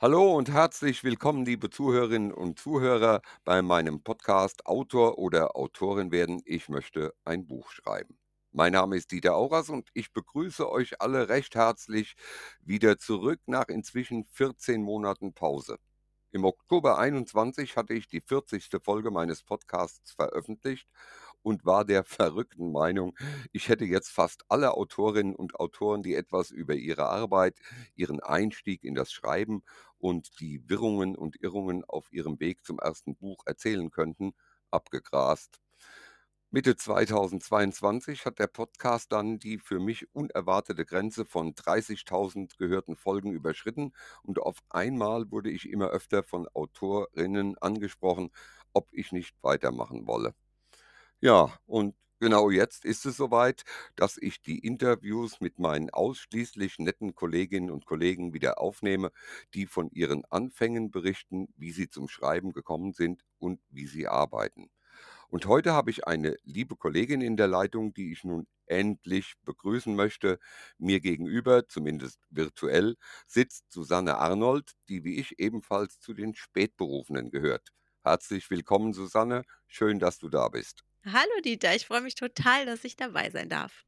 Hallo und herzlich willkommen, liebe Zuhörerinnen und Zuhörer, bei meinem Podcast Autor oder Autorin werden. Ich möchte ein Buch schreiben. Mein Name ist Dieter Auras und ich begrüße euch alle recht herzlich wieder zurück nach inzwischen 14 Monaten Pause. Im Oktober 21 hatte ich die 40. Folge meines Podcasts veröffentlicht und war der verrückten Meinung, ich hätte jetzt fast alle Autorinnen und Autoren, die etwas über ihre Arbeit, ihren Einstieg in das Schreiben und die Wirrungen und Irrungen auf ihrem Weg zum ersten Buch erzählen könnten, abgegrast. Mitte 2022 hat der Podcast dann die für mich unerwartete Grenze von 30.000 gehörten Folgen überschritten und auf einmal wurde ich immer öfter von Autorinnen angesprochen, ob ich nicht weitermachen wolle. Ja, und genau jetzt ist es soweit, dass ich die Interviews mit meinen ausschließlich netten Kolleginnen und Kollegen wieder aufnehme, die von ihren Anfängen berichten, wie sie zum Schreiben gekommen sind und wie sie arbeiten. Und heute habe ich eine liebe Kollegin in der Leitung, die ich nun endlich begrüßen möchte. Mir gegenüber, zumindest virtuell, sitzt Susanne Arnold, die wie ich ebenfalls zu den Spätberufenen gehört. Herzlich willkommen, Susanne. Schön, dass du da bist. Hallo Dieter, ich freue mich total, dass ich dabei sein darf.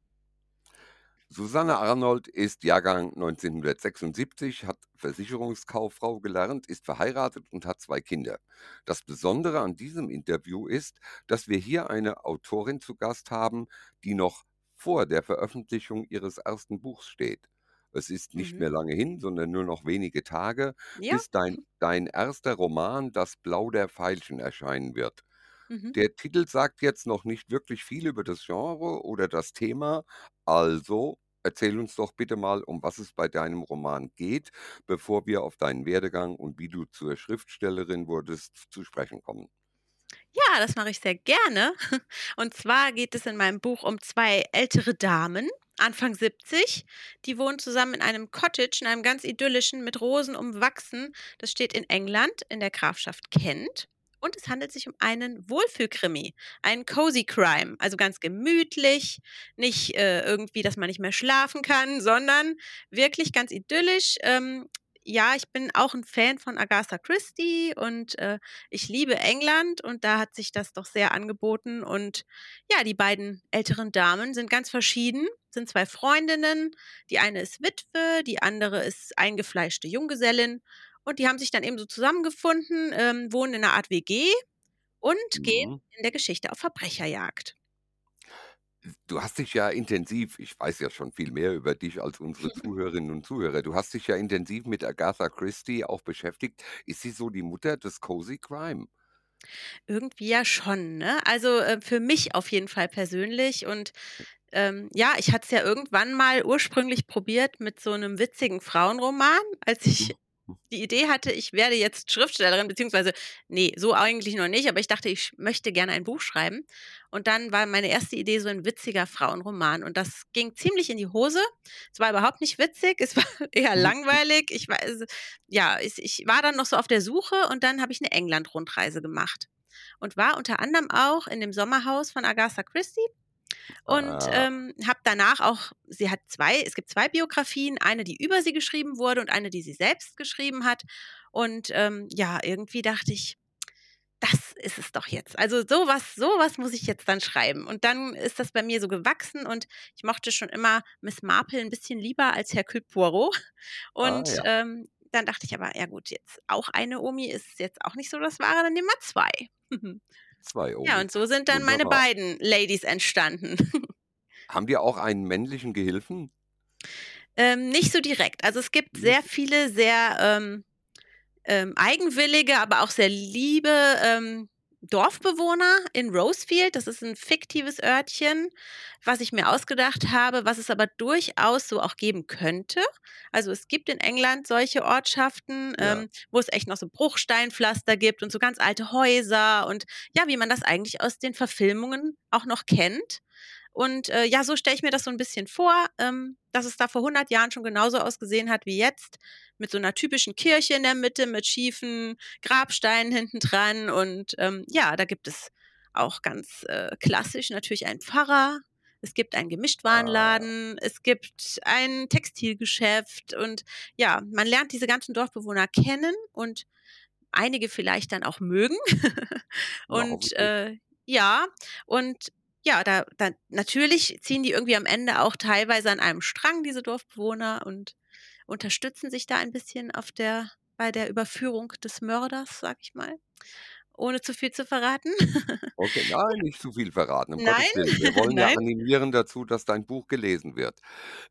Susanne Arnold ist Jahrgang 1976, hat Versicherungskauffrau gelernt, ist verheiratet und hat zwei Kinder. Das Besondere an diesem Interview ist, dass wir hier eine Autorin zu Gast haben, die noch vor der Veröffentlichung ihres ersten Buchs steht. Es ist nicht Mhm. mehr lange hin, sondern nur noch wenige Tage, Ja. bis dein, dein erster Roman Das Blau der Veilchen erscheinen wird. Mhm. Der Titel sagt jetzt noch nicht wirklich viel über das Genre oder das Thema, also erzähl uns doch bitte mal, um was es bei deinem Roman geht, bevor wir auf deinen Werdegang und wie du zur Schriftstellerin wurdest zu sprechen kommen. Ja, das mache ich sehr gerne. Und zwar geht es in meinem Buch um zwei ältere Damen, Anfang 70. Die wohnen zusammen in einem Cottage, in einem ganz idyllischen, mit Rosen umwachsen. Das steht in England, in der Grafschaft Kent. Und es handelt sich um einen Wohlfühlkrimi, einen Cozy Crime, also ganz gemütlich, nicht äh, irgendwie, dass man nicht mehr schlafen kann, sondern wirklich ganz idyllisch. Ähm, ja, ich bin auch ein Fan von Agatha Christie und äh, ich liebe England und da hat sich das doch sehr angeboten. Und ja, die beiden älteren Damen sind ganz verschieden, sind zwei Freundinnen. Die eine ist Witwe, die andere ist eingefleischte Junggesellin. Und die haben sich dann eben so zusammengefunden, ähm, wohnen in einer Art WG und gehen Mhm. in der Geschichte auf Verbrecherjagd. Du hast dich ja intensiv, ich weiß ja schon viel mehr über dich als unsere Zuhörerinnen und Zuhörer, du hast dich ja intensiv mit Agatha Christie auch beschäftigt. Ist sie so die Mutter des Cozy Crime? Irgendwie ja schon, ne? Also äh, für mich auf jeden Fall persönlich und Ähm, ja, ich hatte es ja irgendwann mal ursprünglich probiert mit so einem witzigen Frauenroman, als ich die Idee hatte, ich werde jetzt Schriftstellerin, beziehungsweise nee, so eigentlich noch nicht, aber ich dachte, ich möchte gerne ein Buch schreiben. Und dann war meine erste Idee so ein witziger Frauenroman und das ging ziemlich in die Hose. Es war überhaupt nicht witzig, es war eher Mhm. langweilig. Ich war also, ja, ich ich war dann noch so auf der Suche und dann habe ich eine England-Rundreise gemacht und war unter anderem auch in dem Sommerhaus von Agatha Christie und, Ah, ähm, habe danach auch sie hat 2 es gibt 2 Biografien, eine, die über sie geschrieben wurde und eine, die sie selbst geschrieben hat. Und, ähm, ja, irgendwie dachte ich: „Das ist es doch jetzt. Also, so was so was muss ich jetzt dann schreiben.“ Und dann ist das bei mir so gewachsen und ich mochte schon immer Miss Marple 'n bisschen lieber als Hercule Poirot. ah Und, ja, ähm, dann dachte ich aber: „Ja gut, jetzt auch eine Omi ist jetzt auch nicht so das Wahre, dann nehmen wir 2.“ zwei Ja, Omis. und so sind dann meine Wunderbar. beiden Ladies entstanden. Haben die auch einen männlichen Gehilfen? Ähm, nicht so direkt. Also, es gibt sehr viele sehr, ähm, ähm, eigenwillige, aber auch sehr liebe, ähm, Dorfbewohner in Rosefield. Das ist ein fiktives Örtchen, was ich mir ausgedacht habe, was es aber durchaus so auch geben könnte. Also, es gibt in England solche Ortschaften, Ja. ähm, wo es echt noch so Bruchsteinpflaster gibt und so ganz alte Häuser und ja, wie man das eigentlich aus den Verfilmungen auch noch kennt. Und, äh, ja, so stelle ich mir das so ein bisschen vor, ähm, dass es da vor 100 Jahren schon genauso ausgesehen hat wie jetzt, mit so einer typischen Kirche in der Mitte, mit schiefen Grabsteinen hinten dran und, ähm, ja, da gibt es auch ganz, äh, klassisch natürlich einen Pfarrer, Es gibt einen Ah. Gemischtwarenladen, es gibt ein Textilgeschäft und ja, man lernt diese ganzen Dorfbewohner kennen und einige vielleicht dann auch mögen. Und, äh, ja, und ja, da da natürlich ziehen die irgendwie am Ende auch teilweise an einem Strang, diese Dorfbewohner, und unterstützen sich da ein bisschen auf der bei der Überführung des Mörders, sage ich mal, ohne zu viel zu verraten. Okay, nein, nicht zu viel verraten, um Nein. Wir wollen ja nein. animieren dazu, dass dein Buch gelesen wird.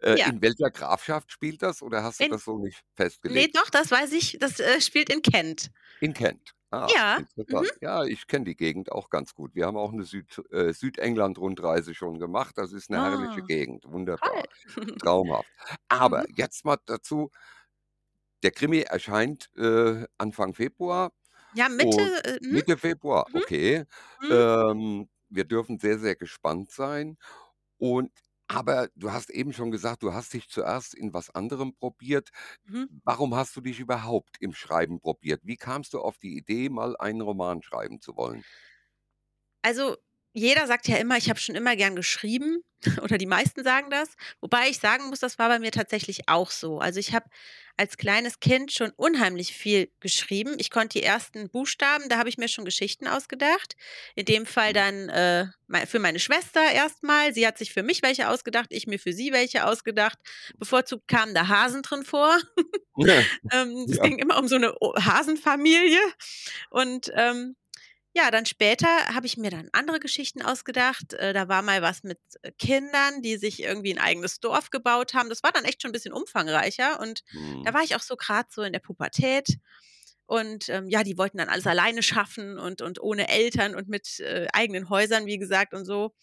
Äh, Ja. in welcher Grafschaft spielt das oder hast du In das so nicht festgelegt? doch, das weiß ich, das, äh, spielt in Kent. In Kent. Ah, Ja, mhm. interessant. Ja, ich kenne die Gegend auch ganz gut. Wir haben auch 'ne Süd äh, Südengland-Rundreise schon gemacht. Das ist 'ne herrliche Ah, Gegend, wunderbar, toll. traumhaft. Aber Mhm. jetzt mal dazu der Krimi erscheint, äh, Anfang Februar Ja, Mitte, und äh, mhm, Mitte Februar, mhm, okay. mhm. Ähm, wir dürfen sehr, sehr gespannt sein. Und aber du hast eben schon gesagt, du hast dich zuerst in was anderem probiert. Mhm. Warum hast du dich überhaupt im Schreiben probiert? Wie kamst du auf die Idee, mal einen Roman schreiben zu wollen? Also, jeder sagt ja immer, ich habe schon immer gern geschrieben oder die meisten sagen das, wobei ich sagen muss, das war bei mir tatsächlich auch so. Also, ich habe als kleines Kind schon unheimlich viel geschrieben. Ich konnte die ersten Buchstaben, da habe ich mir schon Geschichten ausgedacht. In dem Fall Mhm. dann, äh, für meine Schwester erst mal. Sie hat sich für mich welche ausgedacht, ich mir für sie welche ausgedacht. Bevorzugt kamen da Hasen drin vor. Ähm, es Ja. ging immer um so 'ne o Hasenfamilie und, ähm, ja, dann später habe ich mir dann andere Geschichten ausgedacht. Äh, da war mal was mit, äh, Kindern, die sich irgendwie 'n eigenes Dorf gebaut haben. Das war dann echt schon 'n bisschen umfangreicher und da Mhm. war ich auch so grad so in der Pubertät und, ähm, ja, die wollten dann alles alleine schaffen und und ohne Eltern und mit, äh, eigenen Häusern, wie gesagt und so.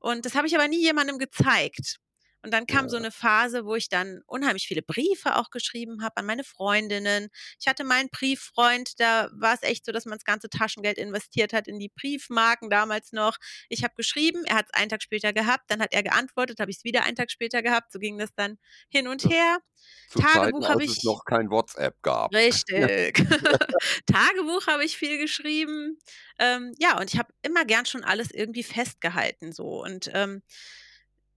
Und das habe ich aber nie jemandem gezeigt. Und dann kam so Ja. 'ne Phase, wo ich dann unheimlich viele Briefe auch geschrieben habe an meine Freundinnen. Ich hatte mal 'n Brieffreund, da war's echt so, dass man das ganze Taschengeld investiert hat in die Briefmarken damals noch. Ich habe geschrieben, er hat's einen Tag später gehabt, dann hat er geantwortet, habe ich's wieder einen Tag später gehabt. So ging das dann hin und her. zu Tagebuch habe als es ich noch kein WhatsApp gab. Richtig. Tagebuch habe ich viel geschrieben. Ähm, ja, und ich habe immer gern schon alles irgendwie festgehalten so. Und, ähm,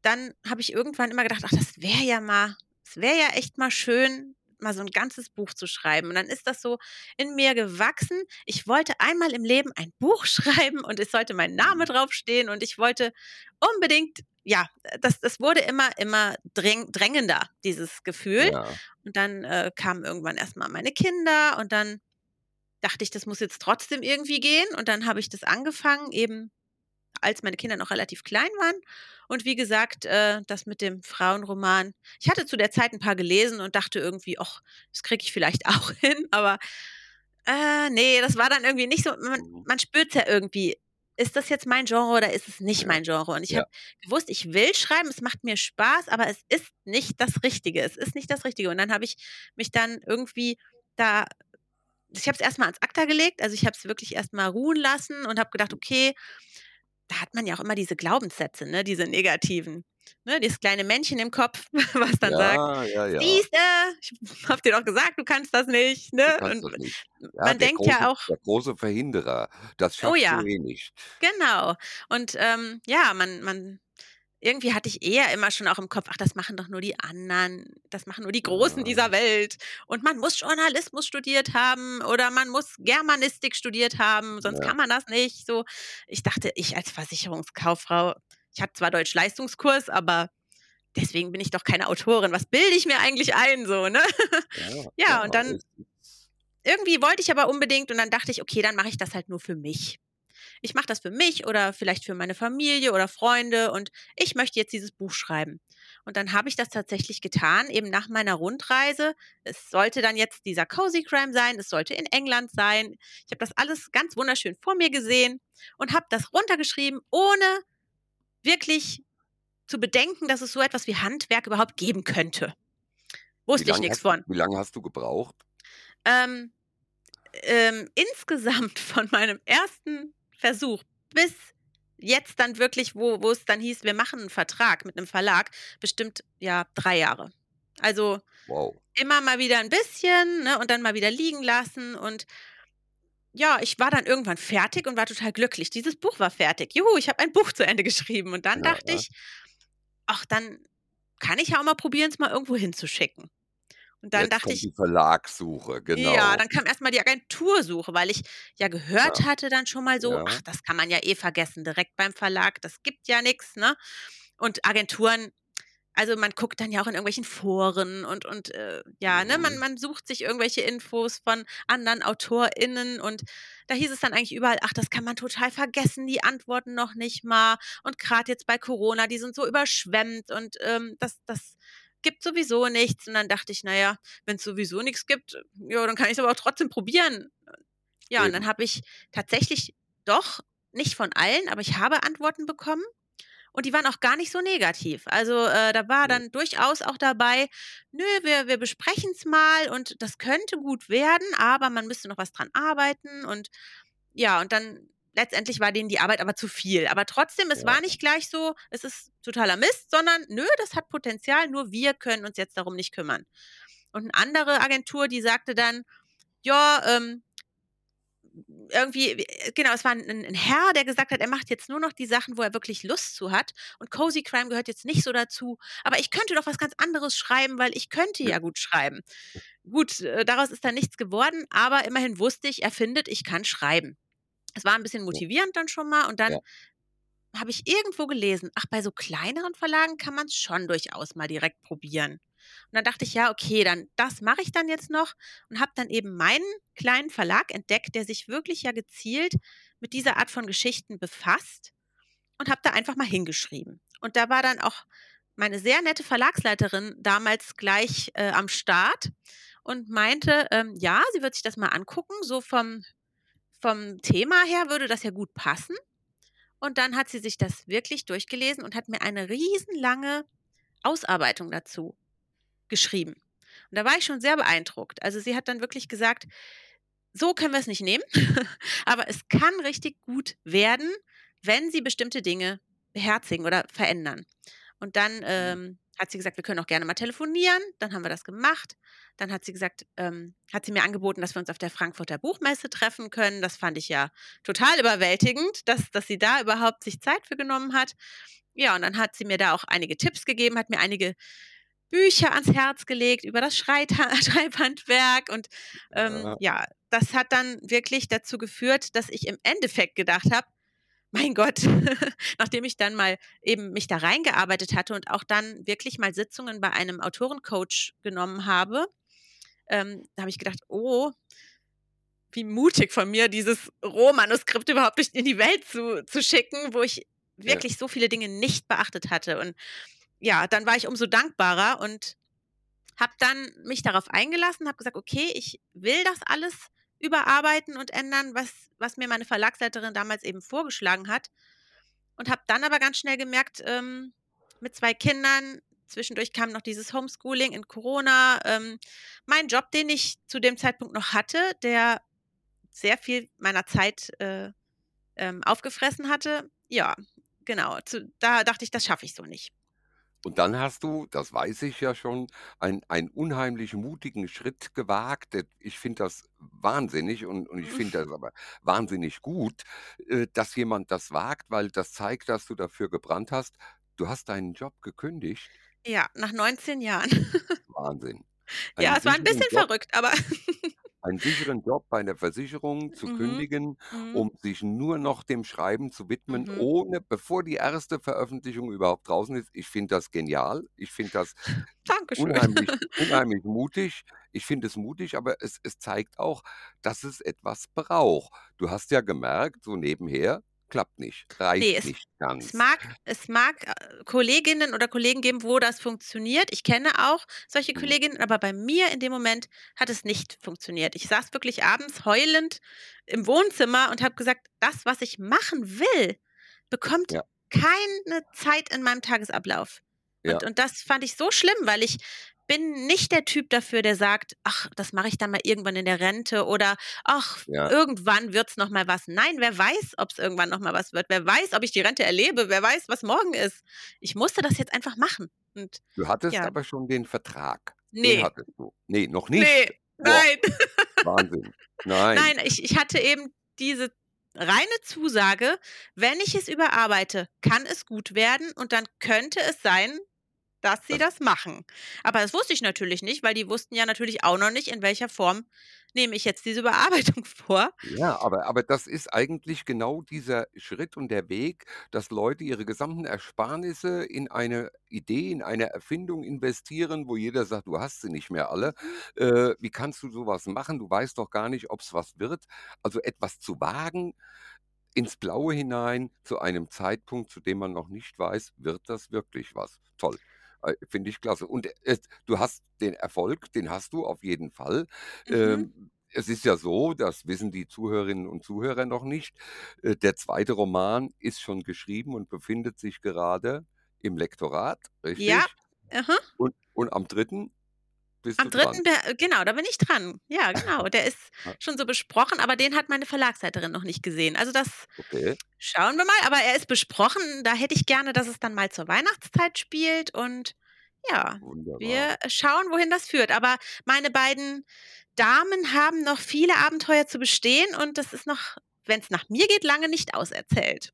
dann habe ich irgendwann immer gedacht: „Ach, das wäre ja mal es wäre ja echt mal schön, mal so 'n ganzes Buch zu schreiben.“ Und dann ist das so in mir gewachsen. Ich wollte einmal im Leben ein Buch schreiben und es sollte mein Name Mhm. draufstehen und ich wollte unbedingt ja, das das wurde immer immer dräng drängender, dieses Gefühl. Ja. Und dann, äh, kamen irgendwann erst mal meine Kinder und dann dachte ich, das muss jetzt trotzdem irgendwie gehen. Und dann habe ich das angefangen, eben als meine Kinder noch relativ klein waren. Und wie gesagt, äh, das mit dem Frauenroman ich hatte zu der Zeit 'n paar gelesen und dachte irgendwie: „Och, das kriege ich vielleicht auch hin.“ Aber, äh, ne, das war dann irgendwie nicht so man Mhm. man spürt's ja irgendwie. Ist das jetzt mein Genre oder ist es nicht Ja. mein Genre? Und ich Ja. habe gewusst, ich will schreiben, es macht mir Spaß, aber es ist nicht das Richtige. Es ist nicht das Richtige. Und dann habe ich mich dann irgendwie da ich habe es erst mal ans Acta gelegt. Also, ich habe es wirklich erst mal ruhen lassen und habe gedacht: „Okay“ da hat man ja auch immer diese Glaubenssätze, ne, diese negativen, ne? Dieses kleine Männchen im Kopf, was dann sagt: Ja, ja, ja. „Siehste, ich habe dir doch gesagt, du kannst das nicht“, Du ne? kannst Und das nicht. Ja, man denkt große ja auch der große Verhinderer. Das Oh schaffst du ja, eh nicht. genau. Und, ähm, ja, man man irgendwie hatte ich eher immer schon auch im Kopf: „Ach, das machen doch nur die anderen. Das machen nur die Großen Ja. dieser Welt. Und man muss Journalismus studiert haben oder man muss Germanistik studiert haben, sonst Ja. kann man das nicht“, so. Ich dachte, ich als Versicherungskauffrau ich hatte zwar Deutsch-Leistungskurs, aber deswegen bin ich doch keine Autorin. Was bilde ich mir eigentlich ein so, ne? Ja, Ja, und dann irgendwie wollte ich aber unbedingt und dann dachte ich: „Okay, dann mache ich das halt nur für mich. Ich mache das für mich oder vielleicht für meine Familie oder Freunde und ich möchte jetzt dieses Buch schreiben.“ Und dann habe ich das tatsächlich getan, eben nach meiner Rundreise. Es sollte dann jetzt dieser Cozy Crime sein, es sollte in England sein. Ich habe das alles ganz wunderschön vor mir gesehen und habe das runtergeschrieben, ohne wirklich zu bedenken, dass es so etwas wie Handwerk überhaupt geben könnte. Wusste ich du von. wie lange hast du gebraucht? Ähm, ähm, insgesamt von meinem ersten Versuch bis jetzt dann wirklich, wo wo es dann hieß, wir machen 'n Vertrag mit 'nem Verlag, bestimmt, ja, 3 Jahre. Also, Wow. immer mal wieder 'n bisschen, ne, und dann mal wieder liegen lassen und ja, ich war dann irgendwann fertig und war total glücklich. Dieses Buch war fertig. Juhu, ich habe ein Buch zu Ende geschrieben. Und dann dachte Ja. ich ach, dann kann ich ja auch mal probieren, es mal irgendwo hinzuschicken. Und dann Jetzt dachte ich die Verlagssuche, ja, genau. dann kam erst mal die Agentursuche, weil ich ja gehört Ja, hatte dann schon mal so: ja. „Ach, das kann man ja eh vergessen direkt beim Verlag, das gibt ja nix“, ne? Und Agenturen also, man guckt dann ja auch in irgendwelchen Foren und und, äh, ja, ne, man Mhm. man sucht sich irgendwelche Infos von anderen AutorInnen und da hieß es dann eigentlich überall: „Ach, das kann man total vergessen, die antworten noch nicht mal und grad jetzt bei Corona, die sind so überschwemmt und, ähm, das das gibt sowieso nichts.“ Und dann dachte ich: „Na ja, wenn's sowieso nix gibt, ja, dann kann ich's aber auch trotzdem probieren.“ Ja, und dann Eben. habe ich tatsächlich doch, nicht von allen, aber ich habe Antworten bekommen und die waren auch gar nicht so negativ. Also, äh, da war dann durchaus auch dabei: „Nö, wir wir besprechen's mal und das könnte gut werden, aber man müsste noch was dran arbeiten.“ Und ja, und dann letztendlich war denen die Arbeit aber zu viel. Aber trotzdem, es war Ja. nicht gleich so: „Es ist totaler Mist“, sondern: „Nö, das hat Potenzial, nur wir können uns jetzt darum nicht kümmern.“ Und 'ne andere Agentur, die sagte dann: „Ja, ähm“ irgendwie äh, genau, es war 'n 'n 'n Herr, der gesagt hat, er macht jetzt nur noch die Sachen, wo er wirklich Lust zu hat und Cozy Crime gehört jetzt nicht so dazu. Aber ich könnte doch was ganz anderes schreiben, weil ich könnte ja gut schreiben. Gut, äh, daraus ist dann nichts geworden, aber immerhin wusste ich, er findet, ich kann schreiben. Es war 'n bisschen motivierend dann schon mal und dann Ja. habe ich irgendwo gelesen, ach, bei so kleineren Verlagen kann man's schon durchaus mal direkt probieren. Und dann dachte ich: „Ja, okay, dann das mache ich dann jetzt noch“ und habe dann eben meinen kleinen Verlag entdeckt, der sich wirklich ja gezielt mit dieser Art von Geschichten befasst und habe da einfach mal hingeschrieben. Und da war dann auch meine sehr nette Verlagsleiterin damals gleich, äh, am Start und meinte, ähm, ja, sie wird sich das mal angucken, so vom vom Thema her würde das ja gut passen. Und dann hat sie sich das wirklich durchgelesen und hat mir eine riesenlange Ausarbeitung dazu geschrieben. Und da war ich schon sehr beeindruckt. Also, sie hat dann wirklich gesagt: „So können wir's nicht nehmen, aber es kann richtig gut werden, wenn Sie bestimmte Dinge beherzigen oder verändern.“ Und dann, Mhm. ähm, hat sie gesagt: „Wir können auch gerne mal telefonieren.“ Dann haben wir das gemacht. Dann hat sie gesagt ähm, hat sie mir angeboten, dass wir uns auf der Frankfurter Buchmesse treffen können. Das fand ich ja total überwältigend, dass dass sie da überhaupt sich Zeit für genommen hat. Ja, und dann hat sie mir da auch einige Tipps gegeben, hat mir einige Bücher ans Herz gelegt über das Schreita Schreibhandwerk und, ähm, Ja. ja, das hat dann wirklich dazu geführt, dass ich im Endeffekt gedacht habe: „Mein Gott“, nachdem ich dann mal eben mich da reingearbeitet hatte und auch dann wirklich mal Sitzungen bei einem Autorencoach genommen habe, ähm, da habe ich gedacht: „Oh“ „wie mutig von mir, dieses Rohmanuskript überhaupt nicht in die Welt zu zu schicken“, wo ich Ja. wirklich so viele Dinge nicht beachtet hatte. Und ja, dann war ich umso dankbarer und habe dann mich darauf eingelassen, habe gesagt: „Okay, ich will das alles überarbeiten und ändern, was was mir meine Verlagsleiterin damals eben vorgeschlagen hat.“ Und habe dann aber ganz schnell gemerkt, ähm, mit 2 Kindern zwischendurch kam noch dieses Homeschooling in Corona, ähm, mein Job, den ich zu dem Zeitpunkt noch hatte, der sehr viel meiner Zeit, äh, ähm, aufgefressen hatte. Ja, genau, zu da dachte ich, das schaffe ich so nicht. Und dann hast du, das weiß ich ja schon, einen einen unheimlich mutigen Schritt gewagt. Ich finde das wahnsinnig und und ich finde das aber wahnsinnig gut, äh, dass jemand das wagt, weil das zeigt, dass du dafür gebrannt hast. Du hast deinen Job gekündigt? Ja, nach 19 Jahren. Wahnsinn. Ja, Einen es war 'n sicheren bisschen Job verrückt, aber einen sicheren Job bei 'ner Versicherung zu Mhm, kündigen, mhm. um sich nur noch dem Schreiben zu widmen, Mhm. ohne bevor die 1. Veröffentlichung überhaupt draußen ist. Ich finde das genial. Ich finde das Dankeschön. unheimlich unheimlich mutig. Ich finde es mutig, aber es es zeigt auch, dass es etwas braucht. Du hast ja gemerkt, so nebenher, klappt nicht, reicht es nicht es ganz. mag es mag, äh, Kolleginnen oder Kollegen geben, wo das funktioniert. Ich kenne auch solche Mhm. Kolleginnen, aber bei mir in dem Moment hat es nicht funktioniert. Ich saß wirklich abends heulend im Wohnzimmer und habe gesagt: „Das, was ich machen will, bekommt Ja. keine Zeit in meinem Tagesablauf.“ Und Ja. und das fand ich so schlimm, weil ich bin nicht der Typ dafür, der sagt: „Ach, das mache ich dann mal irgendwann in der Rente“ oder „Ach, Ja. irgendwann wird's noch mal was.“ Nein, wer weiß, ob's irgendwann noch mal was wird? Wer weiß, ob ich die Rente erlebe? Wer weiß, was morgen ist? Ich musste das jetzt einfach machen und Du hattest ja. aber schon den Vertrag. Den Ne. hattest du. Ne, noch nicht? Boah, nein. Wahnsinn. Nein. Nein, ich ich hatte eben diese reine Zusage, wenn ich es überarbeite, kann es gut werden und dann könnte es sein, dass sie Das machen. Aber das wusste ich natürlich nicht, weil die wussten ja natürlich auch noch nicht, in welcher Form nehme ich jetzt diese Überarbeitung vor. Ja, aber aber das ist eigentlich genau dieser Schritt und der Weg, dass Leute ihre gesamten Ersparnisse in eine Idee, in eine Erfindung investieren, wo jeder sagt: „Du hast sie nicht mehr alle. Mhm. Äh, wie kannst du so was machen? Du weißt doch gar nicht, ob's was wird.“ Also, etwas zu wagen ins Blaue hinein zu einem Zeitpunkt, zu dem man noch nicht weiß, wird das wirklich was? Toll. Äh, finde ich klasse. Und es du hast den Erfolg, den hast du auf jeden Fall. Mhm. Ähm, es ist ja so, das wissen die Zuhörerinnen und Zuhörer noch nicht, äh, der zweite Roman ist schon geschrieben und befindet sich gerade im Lektorat, Ja. richtig? Aha. Und und am dritten bist Am. 3. da genau, da bin ich dran. Ja, genau. Der ist Ja. schon so besprochen, aber den hat meine Verlagsleiterin noch nicht gesehen. Also, das Okay. schauen wir mal, aber er ist besprochen. Da hätte ich gerne, dass es dann mal zur Weihnachtszeit spielt und ja, Wunderbar. wir schauen, wohin das führt. Aber meine beiden Damen haben noch viele Abenteuer zu bestehen und das ist noch, wenn's nach mir geht, lange nicht auserzählt.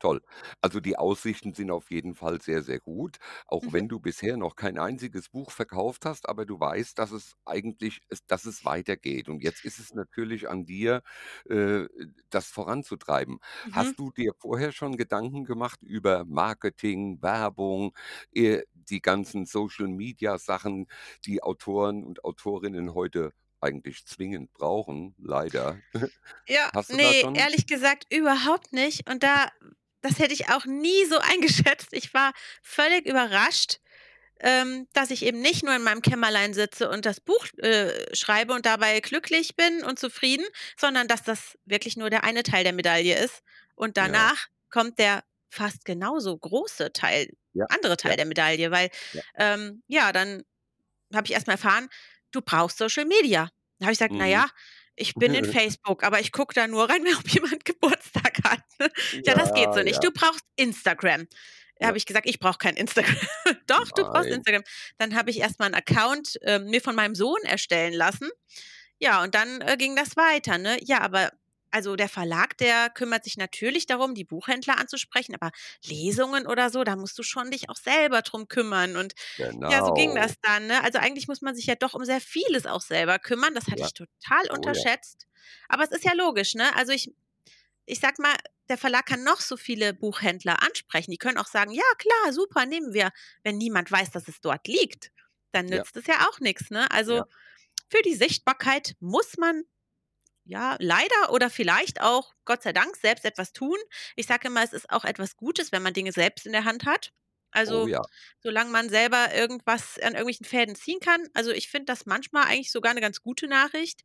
Toll. Also, die Aussichten sind auf jeden Fall sehr, sehr gut, auch Mhm. wenn du bisher noch kein einziges Buch verkauft hast, aber du weißt, dass es eigentlich es dass es weitergeht. Und jetzt ist es natürlich an dir, äh, das voranzutreiben. Mhm. Hast du dir vorher schon Gedanken gemacht über Marketing, Werbung, äh, die ganzen Social-Media-Sachen, die Autoren und Autorinnen heute eigentlich zwingend brauchen, leider. Ja, Hast du da ne, schon ehrlich gesagt überhaupt nicht. Und da das hätte ich auch nie so eingeschätzt. Ich war völlig überrascht, ähm, dass ich eben nicht nur in meinem Kämmerlein sitze und das Buch, äh, schreibe und dabei glücklich bin und zufrieden, sondern dass das wirklich nur der eine Teil der Medaille ist. Und Ja. danach kommt der fast genauso große Teil Ja, andere Teil ja. der Medaille, weil, Ja. ähm, ja, dann habe ich erst mal erfahren, du brauchst Social Media. Da habe ich gesagt: „Na Mhm. ja, ich bin in Facebook, aber ich gucke da nur rein, ob jemand Geburtstag hat, ne?“ Ja, das geht so nicht. ja. Du brauchst Instagram. Da habe ich gesagt: „Ich brauche kein Instagram.“ „Doch, du brauchst. Instagram.“ Dann habe ich erst mal 'n Account, ähm, mir von meinem Sohn erstellen lassen. Ja, und dann, äh, ging das weiter, ne? Ja, aber also, der Verlag, der kümmert sich natürlich darum, die Buchhändler anzusprechen, aber Lesungen oder so, da musst du schon dich auch selber drum kümmern. Und ja, so ging Genau. das dann, ne? Also, eigentlich muss man sich ja doch um sehr vieles auch selber kümmern. Das hatte Ja. ich total Oh ja. unterschätzt. Aber es ist ja logisch, ne? Also, ich ich sage mal, der Verlag kann noch so viele Buchhändler ansprechen. Die können auch sagen: „Ja klar, super, nehmen wir.“ Wenn niemand weiß, dass es dort liegt, dann Ja. nützt es ja auch nix, ne? Also, Ja. für die Sichtbarkeit muss man, ja, leider oder vielleicht auch, Gott sei Dank, selbst etwas tun. Ich sage immer, es ist auch etwas Gutes, wenn man Dinge selbst in der Hand hat. Oh Also, ja. solange man selber irgendwas an irgendwelchen Fäden ziehen kann. Also, ich finde das manchmal eigentlich sogar 'ne ganz gute Nachricht.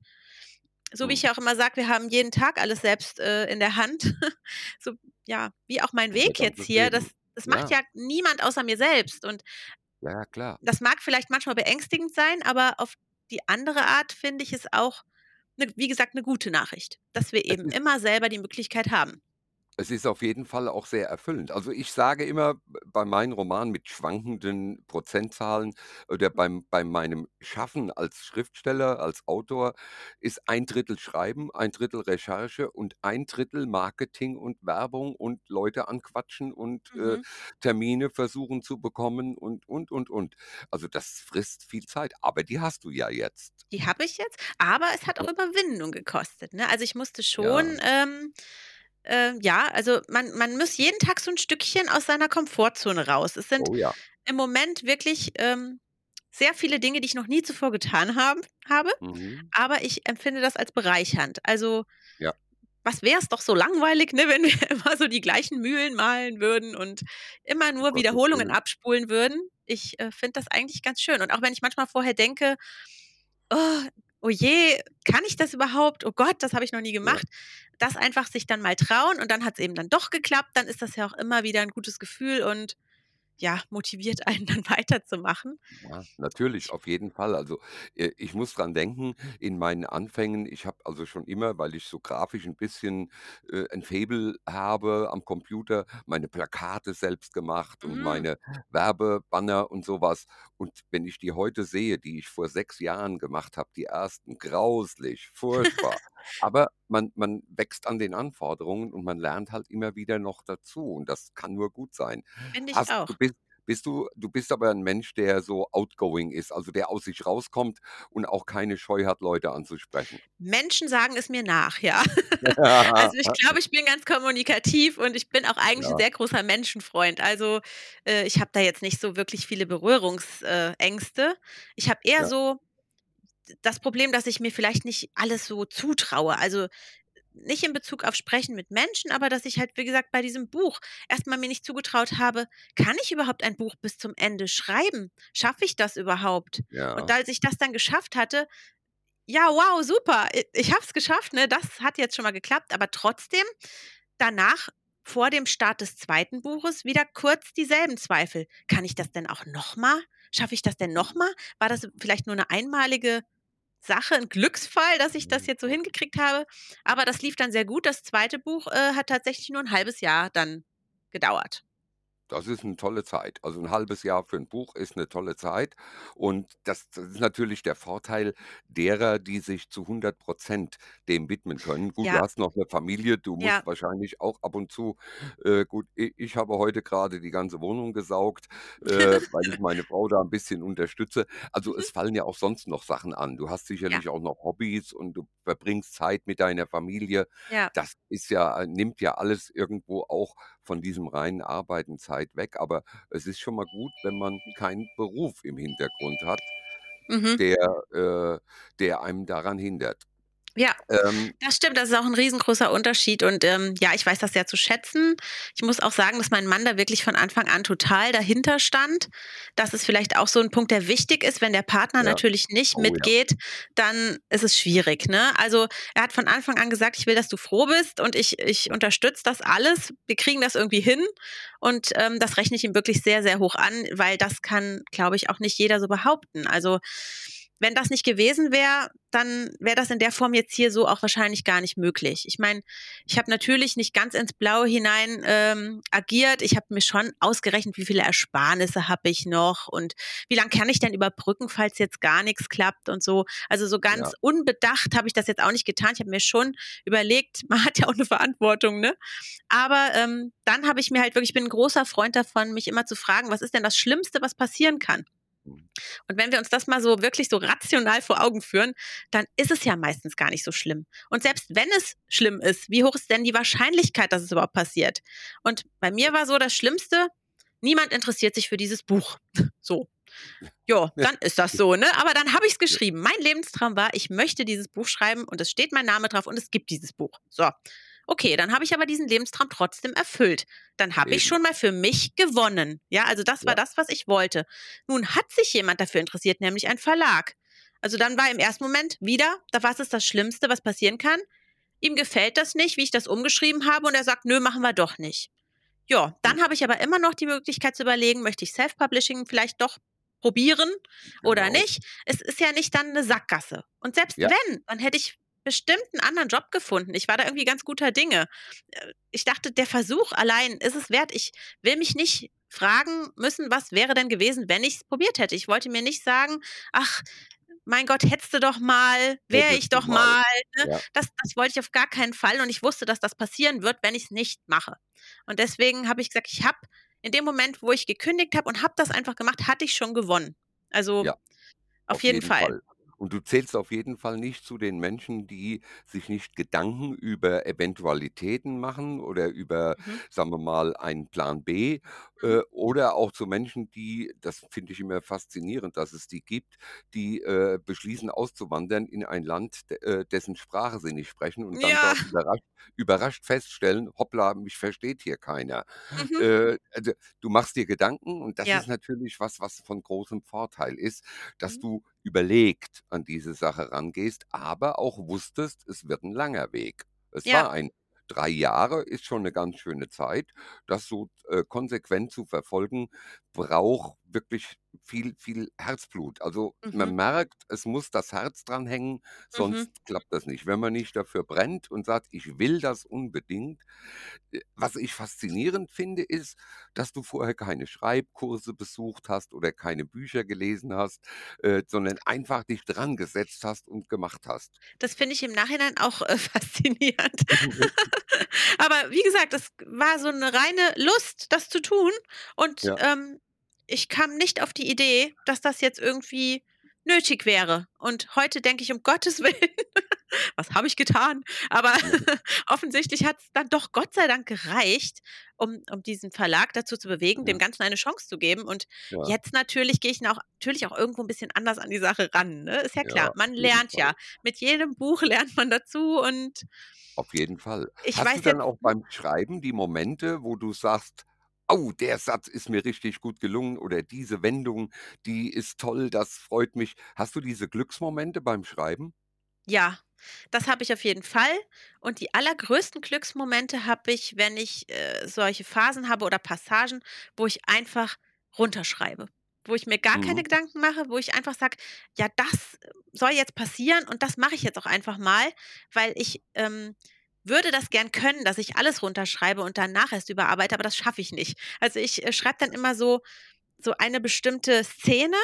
So wie ich Mhm. ja auch immer sage, wir haben jeden Tag alles selbst, äh, in der Hand. So, ja, wie auch mein Weg jetzt hier, das das macht Ja. ja niemand außer mir selbst. Und Ja, klar. das mag vielleicht manchmal beängstigend sein, aber auf die andere Art finde ich es auch wie gesagt, 'ne gute Nachricht, dass wir eben immer selber die Möglichkeit haben. Es ist auf jeden Fall auch sehr erfüllend. Also, ich sage immer bei meinen Romanen mit schwankenden Prozentzahlen oder beim bei meinem Schaffen als Schriftsteller, als Autor ist 1/3 Schreiben, 1/3 Recherche und 1/3 Marketing und Werbung und Leute anquatschen und, äh, Mhm. Termine versuchen zu bekommen und, und, und, und. Also, das frisst viel Zeit, aber die hast du ja jetzt. Die habe ich jetzt, aber es hat auch. Überwindung gekostet, ne? Also, ich musste Ja. schon, ähm, äh, ja also, man man muss jeden Tag so 'n Stückchen aus seiner Komfortzone raus. Es sind Oh ja. im Moment wirklich, ähm, sehr viele Dinge, die ich noch nie zuvor getan haben habe, Mhm. aber ich empfinde das als bereichernd. Also, Ja. was wär's doch so langweilig, ne, wenn wir immer so die gleichen Mühlen malen würden und immer nur Gottes Wiederholungen abspulen würden. Ich, äh, finde das eigentlich ganz schön. Und auch wenn ich manchmal vorher denke: „Oh, oh je, kann ich das überhaupt? Oh Gott, das habe ich noch nie gemacht.“ Das einfach sich dann mal trauen und dann hat's eben dann doch geklappt, dann ist das ja auch immer wieder 'n gutes Gefühl und, ja, motiviert einen dann weiterzumachen. Ja, natürlich, Ich auf jeden Fall. Also, äh, ich muss dran denken, in meinen Anfängen ich habe also schon immer, weil ich so grafisch 'n bisschen, äh, ein Faible habe am Computer, meine Plakate selbst gemacht und Mhm. meine Werbebanner und so was. Und wenn ich die heute sehe, die ich vor 6 Jahren gemacht habe, die ersten, grauslich, furchtbar. Aber man man wächst an den Anforderungen und man lernt halt immer wieder noch dazu und das kann nur gut sein. Finde ich Hast du auch. bist bist du du bist aber 'n Mensch, der so outgoing ist, also der aus sich rauskommt und auch keine Scheu hat, Leute anzusprechen? Menschen sagen es mir nach, ja. Also, ich glaube, ich bin ganz kommunikativ und ich bin auch eigentlich Ja. sehr großer Menschenfreund. Also, äh, ich habe da jetzt nicht so wirklich viele Berührungs äh, Ängste. Ich habe eher Ja. so das Problem, dass ich mir vielleicht nicht alles so zutraue. Also, nicht in Bezug auf Sprechen mit Menschen, aber dass ich halt, wie gesagt, bei diesem Buch erst mal mir nicht zugetraut habe: „Kann ich überhaupt ein Buch bis zum Ende schreiben? Schaffe ich das überhaupt?“ Und Ja. als ich das dann geschafft hatte ja, wow, super, ich habe es geschafft, ne? Das hat jetzt schon mal geklappt, aber trotzdem danach, vor dem Start des 2. Buches, wieder kurz dieselben Zweifel. „Kann ich das denn auch noch mal? Schaffe ich das denn noch mal? War das vielleicht nur 'ne einmalige Sache, 'n Glücksfall, dass ich das Mhm. jetzt so hingekriegt habe?“ Aber das lief dann sehr gut. Das 2. Buch, äh, hat tatsächlich nur 'n 1/2 Jahr dann gedauert. Das ist 'ne tolle Zeit. Also 'n 1/2 Jahr für 'n Buch ist 'ne tolle Zeit und das das ist natürlich der Vorteil derer, die sich zu 100 % dem widmen können. Gut, du Ja. hast noch 'ne Familie, du Ja. musst wahrscheinlich auch ab und zu äh, gut, i ich habe heute grade die ganze Wohnung gesaugt, äh, weil ich meine Frau da 'n bisschen unterstütze. Also, Mhm. es fallen ja auch sonst noch Sachen an. Du hast Ja. sicherlich auch noch Hobbys und du verbringst Zeit mit deiner Familie. Ja. Das ist ja nimmt ja alles irgendwo auch von diesem reinen Arbeiten Zeit weg, aber es ist schon mal gut, wenn man keinen Beruf im Hintergrund hat, Mhm. der äh, der einem daran hindert. Ja, Ähm das stimmt, das ist auch 'n riesengroßer Unterschied und, ähm, ja, ich weiß das sehr zu schätzen. Ich muss auch sagen, dass mein Mann da wirklich von Anfang an total dahinter stand. Das ist vielleicht auch so 'n Punkt, der wichtig ist. Wenn der Partner Ja. natürlich nicht Oh ja. mitgeht, dann ist es schwierig, ne? Also, er hat von Anfang an gesagt: „Ich will, dass du froh bist und ich ich unterstütze das alles. Wir kriegen das irgendwie hin.“ Und, ähm, das rechne ich ihm wirklich sehr, sehr hoch an, weil das kann, glaube ich, auch nicht jeder so behaupten. Also, wenn das nicht gewesen wäre, dann wäre das in der Form jetzt hier so auch wahrscheinlich gar nicht möglich. Ich meine, ich habe natürlich nicht ganz ins Blaue hinein, ähm, agiert. Ich habe mir schon ausgerechnet, wie viele Ersparnisse habe ich noch und wie lang kann ich denn überbrücken, falls jetzt gar nix klappt und so. Also, so Ja. ganz unbedacht habe ich das jetzt auch nicht getan. Ich habe mir schon überlegt man hat ja auch 'ne Verantwortung, ne? Aber, ähm, dann habe ich mir halt wirklich ich bin 'n großer Freund davon, mich immer zu fragen: „Was ist denn das Schlimmste, was passieren kann?“ Mhm. Und wenn wir uns das mal so wirklich so rational vor Augen führen, dann ist es ja meistens gar nicht so schlimm. Und selbst wenn es schlimm ist, wie hoch ist denn die Wahrscheinlichkeit, dass es überhaupt passiert? Und bei mir war so das Schlimmste, niemand interessiert sich für dieses Buch. So. Ja, dann ist das so, ne? Aber dann habe ich's Ja. geschrieben. Mein Lebenstraum war, ich möchte dieses Buch schreiben und es steht mein Name drauf und es gibt dieses Buch. So. Okay, dann habe ich aber diesen Lebenstraum trotzdem erfüllt. Dann habe ich schon mal für mich gewonnen. Ja, also das war Ja. das, was ich wollte. Nun hat sich jemand dafür interessiert, nämlich ein Verlag. Also, dann war im 1. Moment wieder da was ist das Schlimmste, was passieren kann? Ihm gefällt das nicht, wie ich das umgeschrieben habe und er sagt: „Nö, machen wir doch nicht.“ Ja, Hm. dann habe ich aber immer noch die Möglichkeit zu überlegen, möchte ich Self-Publishing vielleicht doch probieren oder Genau. nicht? Es ist ja nicht dann 'ne Sackgasse. Und selbst Ja. wenn, dann hätte ich bestimmt 'n anderen Job gefunden. Ich war da irgendwie ganz guter Dinge. Äh, ich dachte, der Versuch allein ist es wert. Ich will mich nicht fragen müssen: „Was wäre denn gewesen, wenn ich's probiert hätte?“ Ich wollte mir nicht sagen: „Ach, mein Gott, hättest du doch mal, wäre ich doch mal. mal“, ne? Ja. Das das wollte ich auf gar keinen Fall und ich wusste, dass das passieren wird, wenn ich's nicht mache. Und deswegen habe ich gesagt, ich habe in dem Moment, wo ich gekündigt habe und habe das einfach gemacht, hatte ich schon gewonnen. Also, Ja, auf auf jeden jeden Fall. Fall. Und du zählst auf jeden Fall nicht zu den Menschen, die sich nicht Gedanken über Eventualitäten machen oder über, Mhm. sagen wir mal, einen Plan B. äh, oder auch zu Menschen, die das finde ich immer faszinierend, dass es die gibt, die, äh, beschließen auszuwandern in ein Land, d äh, dessen Sprache sie nicht sprechen und dann Ja. dort überrascht überrascht feststellen: „Hoppla, mich versteht hier keiner.“ Mhm. Äh, also, du machst dir Gedanken und das Ja. ist natürlich was, was von großem Vorteil ist, dass Mhm. du überlegt an diese Sache rangehst, aber auch wusstest, es wird 'n langer Weg. Es Ja. war ein 3 Jahre ist schon 'ne ganz schöne Zeit. Das so, äh, konsequent zu verfolgen, braucht wirklich viel, viel Herzblut. Also, man Mhm. merkt, es muss das Herz dran hängen, Mhm. sonst klappt das nicht. Wenn man nicht dafür brennt und sagt: „Ich will das unbedingt“ äh, was ich faszinierend finde, ist, dass du vorher keine Schreibkurse besucht hast oder keine Bücher gelesen hast, äh, sondern einfach dich drangesetzt hast und gemacht hast. Das finde ich im Nachhinein auch, äh, faszinierend. Aber wie gesagt, das war so 'ne reine Lust, das zu tun und, Ja. ähm, ich kam nicht auf die Idee, dass das jetzt irgendwie nötig wäre. Und heute denke ich: „Um Gottes Willen, was habe ich getan?“ Aber offensichtlich hat's dann doch Gott sei Dank gereicht, um um diesen Verlag dazu zu bewegen, dem Ja. Ganzen eine Chance zu geben. Und Ja. jetzt natürlich gehe ich noch natürlich auch irgendwo 'n bisschen anders an die Sache ran, ne? Ist ja Ja, klar. auf Man lernt ja. Mit jedem Buch lernt man dazu und Auf jeden Fall. ich Hast du weiß dann jetzt auch beim Schreiben die Momente, wo du sagst: „Au, der Satz ist mir richtig gut gelungen“ oder „diese Wendung, die ist toll, das freut mich.“ Hast du diese Glücksmomente beim Schreiben? Ja, das habe ich auf jeden Fall. Und die allergrößten Glücksmomente habe ich, wenn ich, äh, solche Phasen habe oder Passagen, wo ich einfach runterschreibe. Wo ich mir gar keine Mhm. Gedanken mache, wo ich einfach sage: „Ja, das soll jetzt passieren und das mache ich jetzt auch einfach mal“, weil ich, ähm, würde das gern können, dass ich alles runterschreibe und danach erst überarbeite, aber das schaffe ich nicht. Also, ich, äh, schreibe dann immer so so eine bestimmte Szene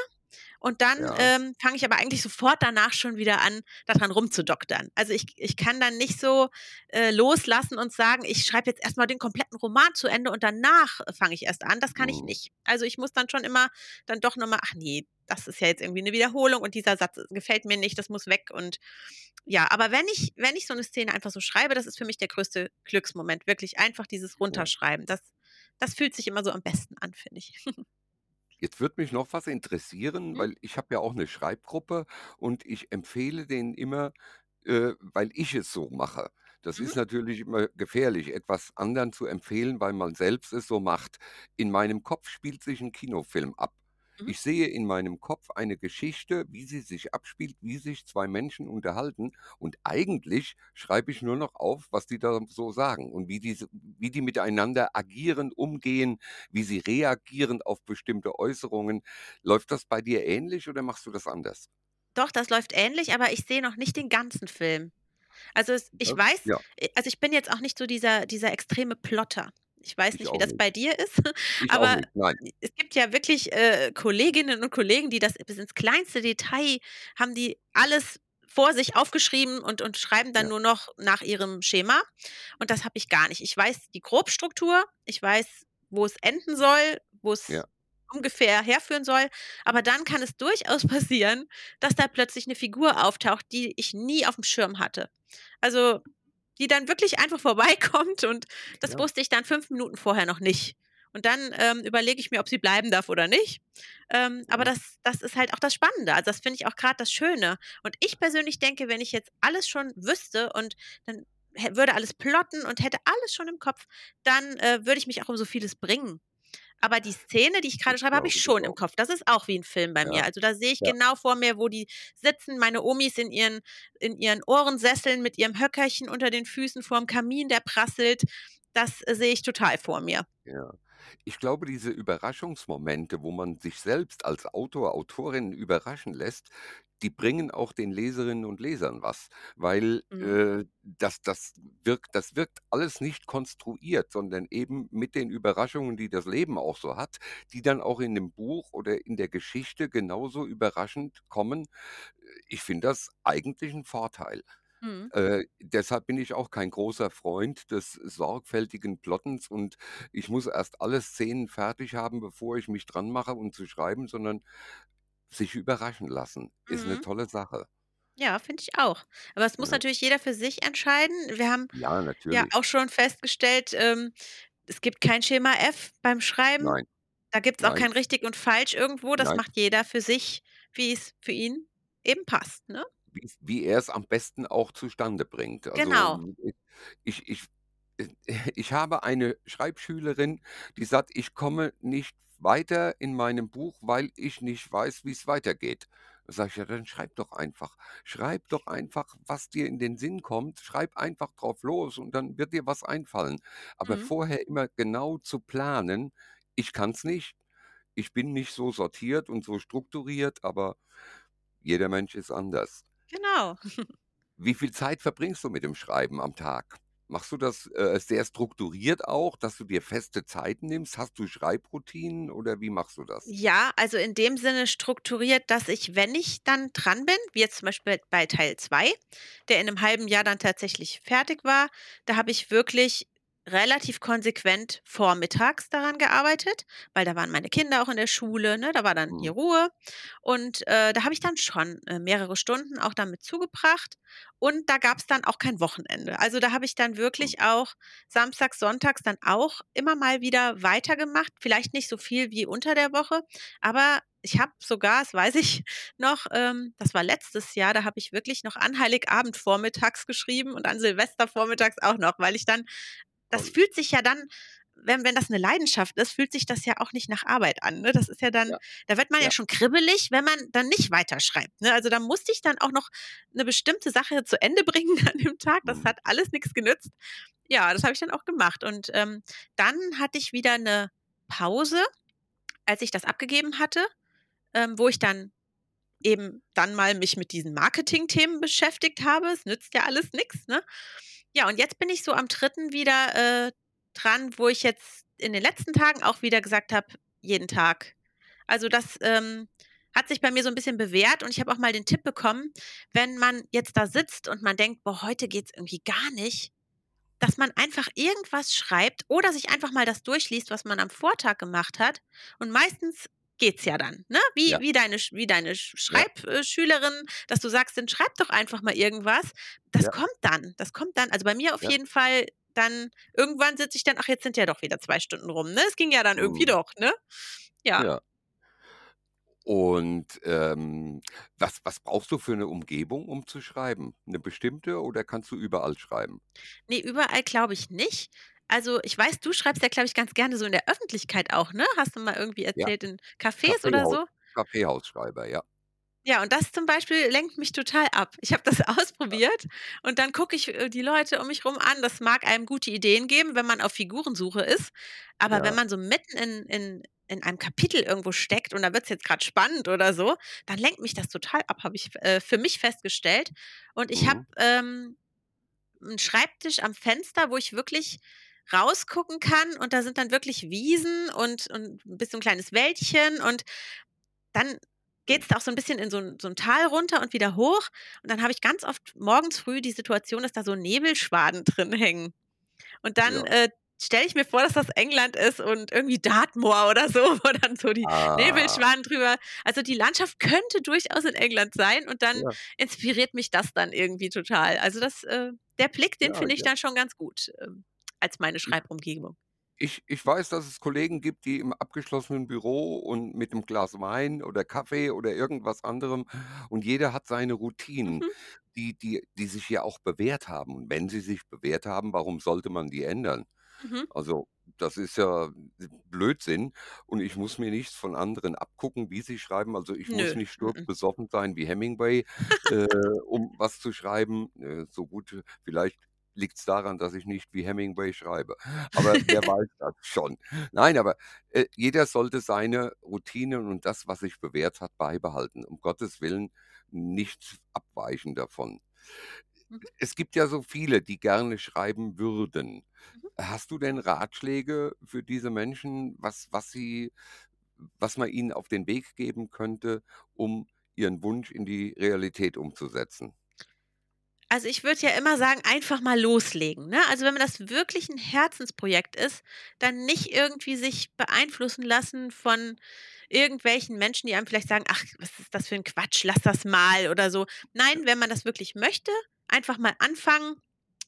und dann, Ja. ähm, fange ich aber eigentlich sofort danach schon wieder an, da dran rumzudoktern. Also, ich ich kann dann nicht so, äh, loslassen und sagen: „Ich schreibe jetzt erst mal den kompletten Roman zu Ende und danach fange ich erst an.“ Das kann ich Mhm. nicht. Also, ich muss dann schon immer dann doch noch mal: „Ach ne, das ist ja jetzt irgendwie 'ne Wiederholung und dieser Satz gefällt mir nicht, das muss weg.“ Und ja, aber wenn ich wenn ich so 'ne Szene einfach so schreibe, das ist für mich der größte Glücksmoment, wirklich einfach dieses Ja. Runterschreiben. Das das fühlt sich immer so am besten an, finde ich. Jetzt würde mich noch was interessieren, Mhm. weil ich habe ja auch 'ne Schreibgruppe und ich empfehle denen immer, äh, weil ich es so mache. Das Mhm. ist natürlich immer gefährlich, etwas anderen zu empfehlen, weil man selbst es so macht. In meinem Kopf spielt sich 'n Kinofilm ab. Mhm. Ich sehe in meinem Kopf eine Geschichte, wie sie sich abspielt, wie sich 2 Menschen unterhalten und eigentlich schreibe ich nur noch auf, was die da so sagen und wie diese wie die miteinander agieren, umgehen, wie sie reagieren auf bestimmte Äußerungen. Läuft das bei dir ähnlich oder machst du das anders? Doch, das läuft ähnlich, aber ich sehe noch nicht den ganzen Film. Also, es ich Das weiß ja. äh, also, ich bin jetzt auch nicht so dieser dieser extreme Plotter. Ich weiß Ich nicht, wie das nicht. bei dir ist, Ich aber es gibt ja wirklich, äh, Kolleginnen und Kollegen, die das bis ins kleinste Detail haben die alles vor sich aufgeschrieben und und schreiben dann Ja. nur noch nach ihrem Schema. Und das habe ich gar nicht. Ich weiß die Grobstruktur, ich weiß, wo es enden soll, wo es Ja. ungefähr herführen soll, aber dann kann es durchaus passieren, dass da plötzlich 'ne Figur auftaucht, die ich nie aufm Schirm hatte. Also, die dann wirklich einfach vorbeikommt und das Ja. wusste ich dann 5 Minuten vorher noch nicht. Und dann, ähm, überlege ich mir, ob sie bleiben darf oder nicht. Ähm, aber das das ist halt auch das Spannende. Also, das finde ich auch grad das Schöne. Und ich persönlich denke, wenn ich jetzt alles schon wüsste und dann würde alles plotten und hätte alles schon im Kopf, dann, äh, würde ich mich auch um so vieles bringen. Aber die Szene, die ich grade Ich schreibe, habe ich schon im. Kopf. Das ist auch wie 'n Film bei Ja. mir. Also, da sehe ich Ja. genau vor mir, wo die sitzen, meine Omis in ihren in ihren Ohrensesseln mit ihrem Höckerchen unter den Füßen vorm Kamin, der prasselt. Das sehe ich total vor mir. Ja. Ich glaube, diese Überraschungsmomente, wo man sich selbst als Autor, Autorin überraschen lässt, die bringen auch den Leserinnen und Lesern was, weil, Mhm. äh, das das wirkt das wirkt alles nicht konstruiert, sondern eben mit den Überraschungen, die das Leben auch so hat, die dann auch in 'nem Buch oder in der Geschichte genauso überraschend kommen. Ich finde das eigentlich 'n Vorteil. Mhm. Äh, deshalb bin ich auch kein großer Freund des sorgfältigen Plottens und ich muss erst alle Szenen fertig haben, bevor ich mich dran mache, um zu schreiben, sondern sich überraschen lassen ist 'ne Mhm. tolle Sache. Ja, finde ich auch. Aber das muss Ja. natürlich jeder für sich entscheiden. Wir haben Ja, ja natürlich. auch schon festgestellt, ähm, es gibt kein Schema F beim Schreiben. Nein. Da gibt's auch Nein. kein richtig und falsch irgendwo. Das Nein. macht jeder für sich, wie es für ihn eben passt, ne? Wie's wie er's am besten auch zustande bringt. Also, Genau. hm, ich ich äh, ich habe eine Schreibschülerin, die sagt: „Ich komme nicht weiter in meinem Buch, weil ich nicht weiß, wie's weitergeht.“ Da sage ich: „Ja, dann schreib doch einfach. Schreib doch einfach, was dir in den Sinn kommt. Schreib einfach drauf los und dann wird dir was einfallen.“ Aber Mhm. vorher immer genau zu planen, ich kann's nicht. ich bin nicht so sortiert und so strukturiert, aber jeder Mensch ist anders. Genau. Wie viel Zeit verbringst du mit dem Schreiben am Tag? Machst du das, äh, sehr strukturiert auch, dass du dir feste Zeiten nimmst? Hast du Schreibroutinen oder wie machst du das? Ja, also in dem Sinne strukturiert, dass ich, wenn ich dann dran bin, wie jetzt zum Beispiel bei Teil 2, der in einem halben Jahr dann tatsächlich fertig war, da habe ich wirklich relativ konsequent vormittags daran gearbeitet, weil da waren meine Kinder auch in der Schule, ne? Da war dann Mhm, hier Ruhe. Und, äh, da habe ich dann schon, äh, mehrere Stunden auch damit zugebracht. Und da gab es dann auch kein Wochenende. Also, da habe ich dann mhm, wirklich auch samstags, sonntags dann auch immer mal wieder weitergemacht, vielleicht nicht so viel wie unter der Woche, aber ich habe sogar, das weiß ich noch, ähm, das war letztes Jahr, da habe ich wirklich noch an Heiligabend vormittags geschrieben und an Silvester vormittags auch noch, weil ich dann das fühlt sich ja dann wenn wenn das 'ne Leidenschaft ist, fühlt sich das ja auch nicht nach Arbeit an, ne? Das ist ja dann Ja, da wird man ja ja. schon kribbelig, wenn man dann nicht weiterschreibt, ne? Also, da musste ich dann auch noch 'ne bestimmte Sache zu Ende bringen an dem Tag. Das Mhm, hat alles nix genützt. Ja, das habe ich dann auch gemacht und, ähm, dann hatte ich wieder 'ne Pause, als ich das abgegeben hatte, ähm, wo ich dann eben dann mal mich mit diesen Marketingthemen beschäftigt habe. Es nützt ja alles nix, ne? Ja, und jetzt bin ich so am dritten wieder, äh, dran, wo ich jetzt in den letzten Tagen auch wieder gesagt habe, jeden Tag. Also, das, ähm, hat sich bei mir so 'n bisschen bewährt und ich habe auch mal den Tipp bekommen, wenn man jetzt da sitzt und man denkt: „Boah, heute geht's irgendwie gar nicht“, dass man einfach irgendwas schreibt oder sich einfach mal das durchliest, was man am Vortag gemacht hat. Und meistens geht's ja dann, ne? Wie ja, wie deine wie deine Sch ja, dass du sagst: „Dann schreib doch einfach mal irgendwas.“ Das ja, kommt dann. Das kommt dann. Also, bei mir auf jeden Fall dann irgendwann sitze ich dann: „Ach, jetzt sind ja doch wieder 2 Stunden rum“, ne? Es ging ja dann irgendwie mhm, doch, ne? Ja. Und, ähm, was was brauchst du für 'ne Umgebung, um zu schreiben? 'Ne bestimmte oder kannst du überall schreiben? Ne, überall glaube ich nicht. Also, ich weiß, du schreibst ja, glaube ich, ganz gerne so in der Öffentlichkeit auch, ne? Hast du mal irgendwie Ja, erzählt in Cafés oder Kaffeehaus so? Kaffeehausschreiber, ja, Ja, und das zum Beispiel lenkt mich total ab. Ich habe das ausprobiert und dann gucke ich, äh, die Leute um mich rum an. Das mag einem gute Ideen geben, wenn man auf Figurensuche ist. Aber wenn ja, man so mitten in in in einem Kapitel irgendwo steckt und da wird's jetzt grad spannend oder so, dann lenkt mich das total ab, habe ich, äh, für mich festgestellt. Und ich habe, mhm, ähm, 'n Schreibtisch am Fenster, wo ich wirklich rausgucken kann und da sind dann wirklich Wiesen und und 'n bisschen kleines Wäldchen und dann geht's da auch so 'n bisschen in so 'n so 'n Tal runter und wieder hoch. Und dann habe ich ganz oft morgens früh die Situation, dass da so Nebelschwaden drin hängen. Und dann, ja. äh, stelle ich mir vor, dass das England ist und irgendwie Dartmoor oder so, wo dann so die Ah, Nebelschwaden drüber also, die Landschaft könnte durchaus in England sein und dann ja, inspiriert mich das dann irgendwie total. Also, das, äh der Blick, den ja, finde ich dann schon ganz gut, ähm, als meine Schreibumgebung. ich ich weiß, dass es Kollegen gibt, die im abgeschlossenen Büro und mit 'nem Glas Wein oder Kaffee oder irgendwas anderem und jeder hat seine Routinen, Mhm, die die die sich ja auch bewährt haben. Und wenn sie sich bewährt haben, warum sollte man die ändern? mhm. Also, das ist ja Blödsinn und ich muss mir nichts von anderen abgucken, wie sie schreiben. Also, ich muss Nö, nicht mm-mm. sturzbesoffen sein wie Hemingway, äh, um was zu schreiben. Äh, so gut vielleicht liegt's daran, dass ich nicht wie Hemingway schreibe. Aber wer weiß das schon. Nein, aber, äh, jeder sollte seine Routinen und das, was sich bewährt hat, beibehalten. Um Gottes Willen nicht abweichen davon. Mhm, Es gibt ja so viele, die gerne schreiben würden. mhm. Hast du denn Ratschläge für diese Menschen, was was sie was man ihnen auf den Weg geben könnte, um ihren Wunsch in die Realität umzusetzen? Also, ich würde ja immer sagen, einfach mal loslegen, ne? Also, wenn man das wirklich 'n Herzensprojekt ist, dann nicht irgendwie sich beeinflussen lassen von irgendwelchen Menschen, die einem vielleicht sagen: „Ach, was ist das für 'n Quatsch, lass das mal“ oder so. Nein, wenn man das wirklich möchte, einfach mal anfangen.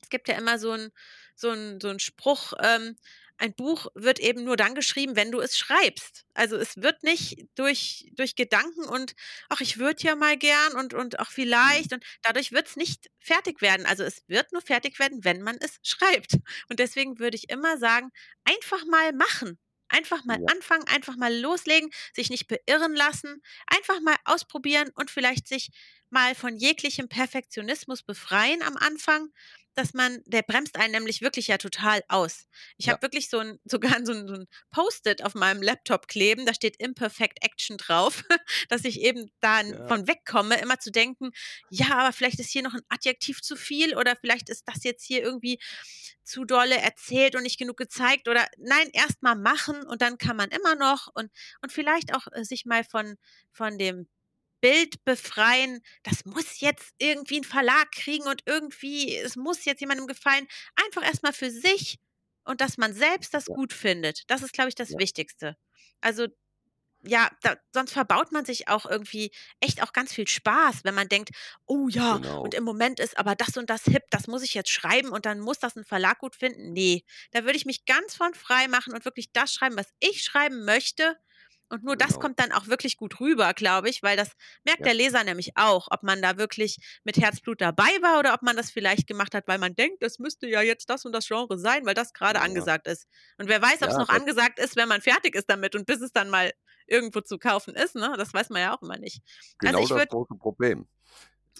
Es gibt ja immer so 'n so so 'n Spruch, ähm: „Ein Buch wird eben nur dann geschrieben, wenn du es schreibst.“ Also, es wird nicht durch durch Gedanken und: „Ach, ich würde ja mal gern und und ach, Mhm. vielleicht“ und dadurch wird's nicht fertig werden. Also, es wird nur fertig werden, wenn man es schreibt. Und deswegen würde ich immer sagen, einfach mal machen. Einfach mal Ja, anfangen, einfach mal loslegen, sich nicht beirren lassen, einfach mal ausprobieren und vielleicht sich mal von jeglichem Perfektionismus befreien am Anfang dass man der bremst einen nämlich wirklich ja total aus. Ich Ja. habe wirklich so 'n sogar so 'n so 'n Post-it auf meinem Laptop kleben, da steht Imperfect Action drauf, dass ich eben da Ja. von wegkomme, immer zu denken: „Ja, aber vielleicht ist hier noch 'n Adjektiv zu viel oder vielleicht ist das jetzt hier irgendwie zu dolle erzählt und nicht genug gezeigt“ oder nein, erst mal machen und dann kann man immer noch und und vielleicht auch, äh, sich mal von von dem Bild befreien, das muss jetzt irgendwie 'n Verlag kriegen und irgendwie es muss jetzt jemandem gefallen. Einfach erst mal für sich und dass man selbst das Ja. gut findet. Das ist, glaube ich, das Ja. Wichtigste. Also, ja, da sonst verbaut man sich auch irgendwie echt auch ganz viel Spaß, wenn man denkt: „Oh ja, und Genau. im Moment ist aber das und das hip, das muss ich jetzt schreiben und dann muss das 'n Verlag gut finden.“ Ne, da würde ich mich ganz von frei machen und wirklich das schreiben, was ich schreiben möchte. Und nur das Genau. kommt dann auch wirklich gut rüber, glaube ich, weil das merkt Ja. der Leser nämlich auch, ob man da wirklich mit Herzblut dabei war oder ob man das vielleicht gemacht hat, weil man denkt, das müsste ja jetzt das und das Genre sein, weil das grade Ja. angesagt ist. Und wer weiß, ob's Ja, noch das angesagt ist, wenn man fertig ist damit und bis es dann mal irgendwo zu kaufen ist, ne? Das weiß man ja auch immer nicht. Also, Genau ich das würde große Problem.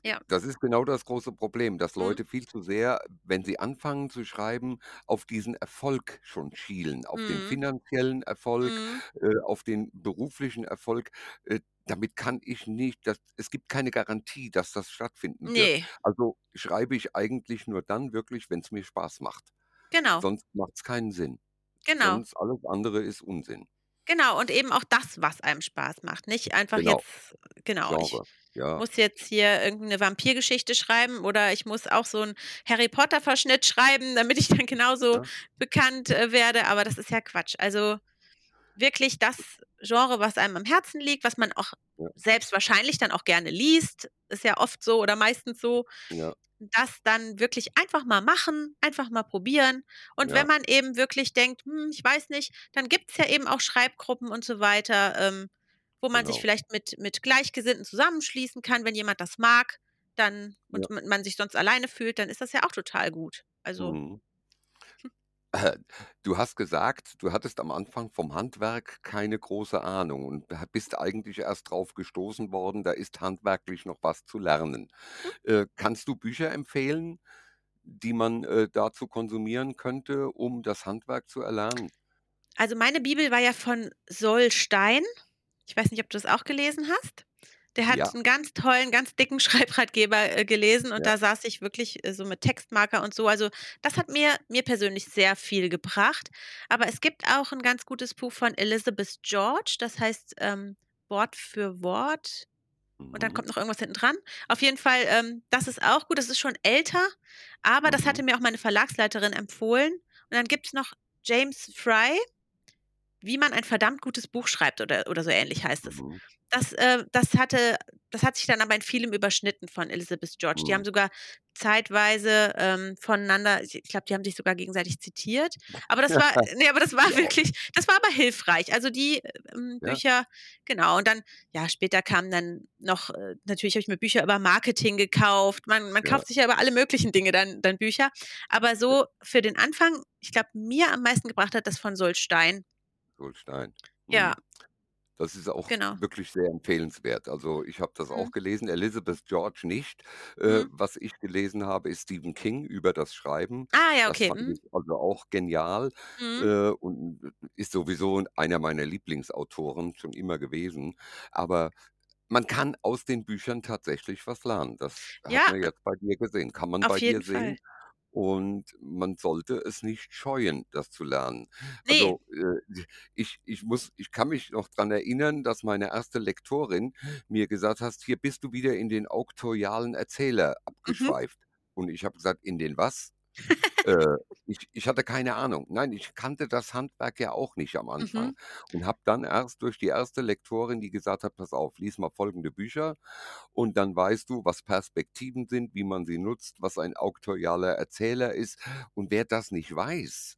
Ja. Das ist genau das große Problem, dass Mhm. Leute viel zu sehr, wenn sie anfangen zu schreiben, auf diesen Erfolg schon schielen, auf den Mhm. finanziellen Erfolg, Mhm. äh, auf den beruflichen Erfolg. Äh, damit kann ich nicht das es gibt keine Garantie, dass das stattfinden wird. Ne. Also, schreibe ich eigentlich nur dann wirklich, wenn's mir Spaß macht. Genau. Sonst macht's keinen Sinn. Genau. Sonst alles andere ist Unsinn. Genau, und eben auch das, was einem Spaß macht. Nicht einfach Genau. jetzt genau, ich Genre, ja. muss jetzt hier irgend 'ne Vampirgeschichte schreiben oder ich muss auch so 'n Harry-Potter-Verschnitt schreiben, damit ich dann genauso Ja. bekannt, äh, werde, aber das ist ja Quatsch. Also, wirklich das Genre, was einem am Herzen liegt, was man auch Ja. selbst wahrscheinlich dann auch gerne liest, ist ja oft so oder meistens so. Ja. Das dann wirklich einfach mal machen, einfach mal probieren. Und wenn Ja. man eben wirklich denkt: „Hm, ich weiß nicht“, dann gibt's ja eben auch Schreibgruppen und so weiter, ähm, wo man sich Genau. vielleicht mit mit Gleichgesinnten zusammenschließen kann, wenn jemand das mag, dann Ja. und m man sich sonst alleine fühlt, dann ist das ja auch total gut. Also Mhm. Äh, du hast gesagt, du hattest am Anfang vom Handwerk keine große Ahnung und bist eigentlich erst drauf gestoßen worden, da ist handwerklich noch was zu lernen. Hm. Äh, kannst du Bücher empfehlen, die man, äh, dazu konsumieren könnte, um das Handwerk zu erlernen? Also, meine Bibel war ja von Sol Stein. Ich weiß nicht, ob du das auch gelesen hast? Der Ja. hat 'n ganz tollen, ganz dicken Schreibratgeber, äh, gelesen und Ja. da saß ich wirklich, äh, so mit Textmarker und so. Also, das hat mir mir persönlich sehr viel gebracht. Aber es gibt auch 'n ganz gutes Buch von Elizabeth George, das heißt, ähm, Wort für Wort und dann Mhm. kommt noch irgendwas hinten dran. Auf jeden Fall, ähm, das ist auch gut. Das ist schon älter, aber das Mhm. hatte mir auch meine Verlagsleiterin empfohlen. Und dann gibt's noch James Frey „Wie man ein verdammt gutes Buch schreibt“ oder oder so ähnlich heißt es. Mhm. Das, äh das hatte das hat sich dann aber in vielem überschnitten von Elizabeth George. Die haben Mhm. sogar zeitweise, ähm, voneinander ich glaube, die haben sich sogar gegenseitig zitiert. Aber das war ne, aber das war Ja. wirklich das war aber hilfreich. Also, die, ähm, Ja. Bücher genau. Und dann ja, später kamen dann noch äh, natürlich habe ich mir Bücher über Marketing gekauft. Man man Ja. kauft sich ja über alle möglichen Dinge dann dann Bücher. Aber Ja. so für den Anfang ich glaube, mir am meisten gebracht hat das von Sol Stein. Sol Stein. Ja. Mhm. Das ist auch Genau. wirklich sehr empfehlenswert. Also, ich habe das Mhm. auch gelesen, Elizabeth George nicht. Äh, Mhm. was ich gelesen habe, ist Stephen King über das Schreiben. Ah ja, Das okay. fand Mhm. ich also auch genial, Mhm. äh, und ist sowieso einer meiner Lieblingsautoren schon immer gewesen. Aber man kann aus den Büchern tatsächlich was lernen. Das hat Ja, man jetzt bei dir gesehen. Kann man Auf bei dir jeden Fall. sehen. Und man sollte es nicht scheuen, das zu lernen. Ne. Also, äh, ich ich muss ich kann mich noch dran erinnern, dass meine erste Lektorin mir gesagt hast: „Hier bist du wieder in den auktorialen Erzähler Mhm. abgeschweift.“ Und ich habe gesagt: „In den was?“ Äh, ich ich hatte keine Ahnung. Nein, ich kannte das Handwerk ja auch nicht am Mhm. Anfang und habe dann erst durch die erste Lektorin, die gesagt hat: „Pass auf, lies mal folgende Bücher und dann weißt du, was Perspektiven sind, wie man sie nutzt, was ein auktorialer Erzähler ist.“ Und wer das nicht weiß,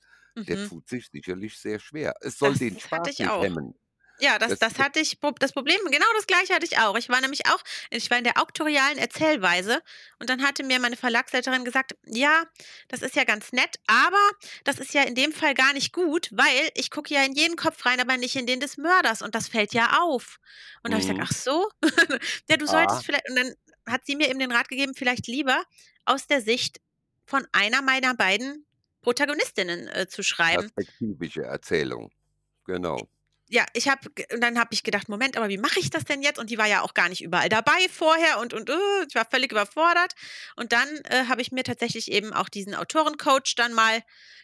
der Mhm. tut sich sicherlich sehr schwer. Es soll Das den hatte Spaß ich nicht auch. hemmen. Ja, das Das hatte ich das Problem genau das Gleiche hatte ich auch. Ich war nämlich auch ich war in der auktorialen Erzählweise und dann hatte mir meine Verlagsleiterin gesagt: „Ja, das ist ja ganz nett, aber das ist ja in dem Fall gar nicht gut, weil ich gucke ja in jeden Kopf rein, aber nicht in den des Mörders und das fällt ja auf.“ Und da habe ich gesagt: Mhm. „Ach so? Ja, du Ah. solltest vielleicht“ und dann hat sie mir eben den Rat gegeben, vielleicht lieber aus der Sicht von einer meiner beiden Protagonistinnen äh, zu schreiben. Perspektivische Erzählung. Genau. Ja, ich habe und dann habe ich gedacht, Moment, aber wie mache ich das denn jetzt? Und die war ja auch gar nicht überall dabei vorher und und uh, ich war völlig überfordert. Und dann äh, habe ich mir tatsächlich eben auch diesen Autorencoach dann mal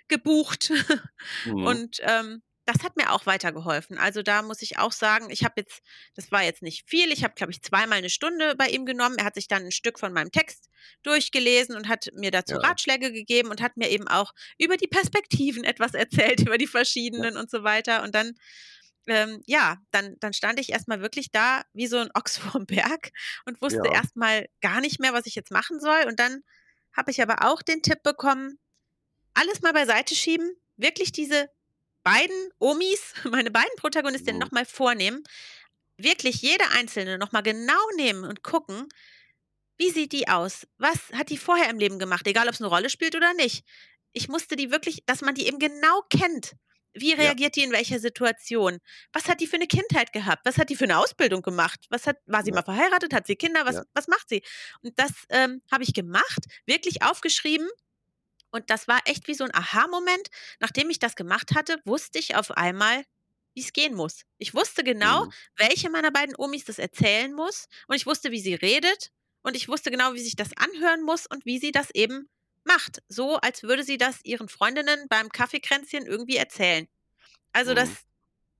gebucht Mhm. und ähm, das hat mir auch weitergeholfen. Also da muss ich auch sagen, ich habe jetzt, das war jetzt nicht viel, ich habe, glaube ich, zweimal eine Stunde bei ihm genommen. Er hat sich dann ein Stück von meinem Text durchgelesen und hat mir dazu Ja. Ratschläge gegeben und hat mir eben auch über die Perspektiven etwas erzählt, über die Ja. verschiedenen und so weiter. Und dann, ähm, ja, dann, dann stand ich erstmal wirklich da wie so ein Ochs vorm Berg und wusste Ja. erstmal gar nicht mehr, was ich jetzt machen soll. Und dann habe ich aber auch den Tipp bekommen, alles mal beiseite schieben, wirklich diese beiden Omis, meine beiden Protagonistinnen Mhm. nochmal vornehmen, wirklich jede einzelne nochmal genau nehmen und gucken, wie sieht die aus? Was hat die vorher im Leben gemacht? Egal, ob es eine Rolle spielt oder nicht. Ich musste die wirklich, dass man die eben genau kennt. Wie Ja. reagiert die in welcher Situation? Was hat die für eine Kindheit gehabt? Was hat die für eine Ausbildung gemacht? Was hat, war sie Ja. mal verheiratet? Hat sie Kinder? Was, Ja. was macht sie? Und das ähm, habe ich gemacht, wirklich aufgeschrieben. Und das war echt wie so ein Aha-Moment. Nachdem ich das gemacht hatte, wusste ich auf einmal, wie es gehen muss. Ich wusste genau, Mhm. welche meiner beiden Omis das erzählen muss. Und ich wusste, wie sie redet. Und ich wusste genau, wie sich das anhören muss und wie sie das eben macht. So, als würde sie das ihren Freundinnen beim Kaffeekränzchen irgendwie erzählen. Also das, Mhm.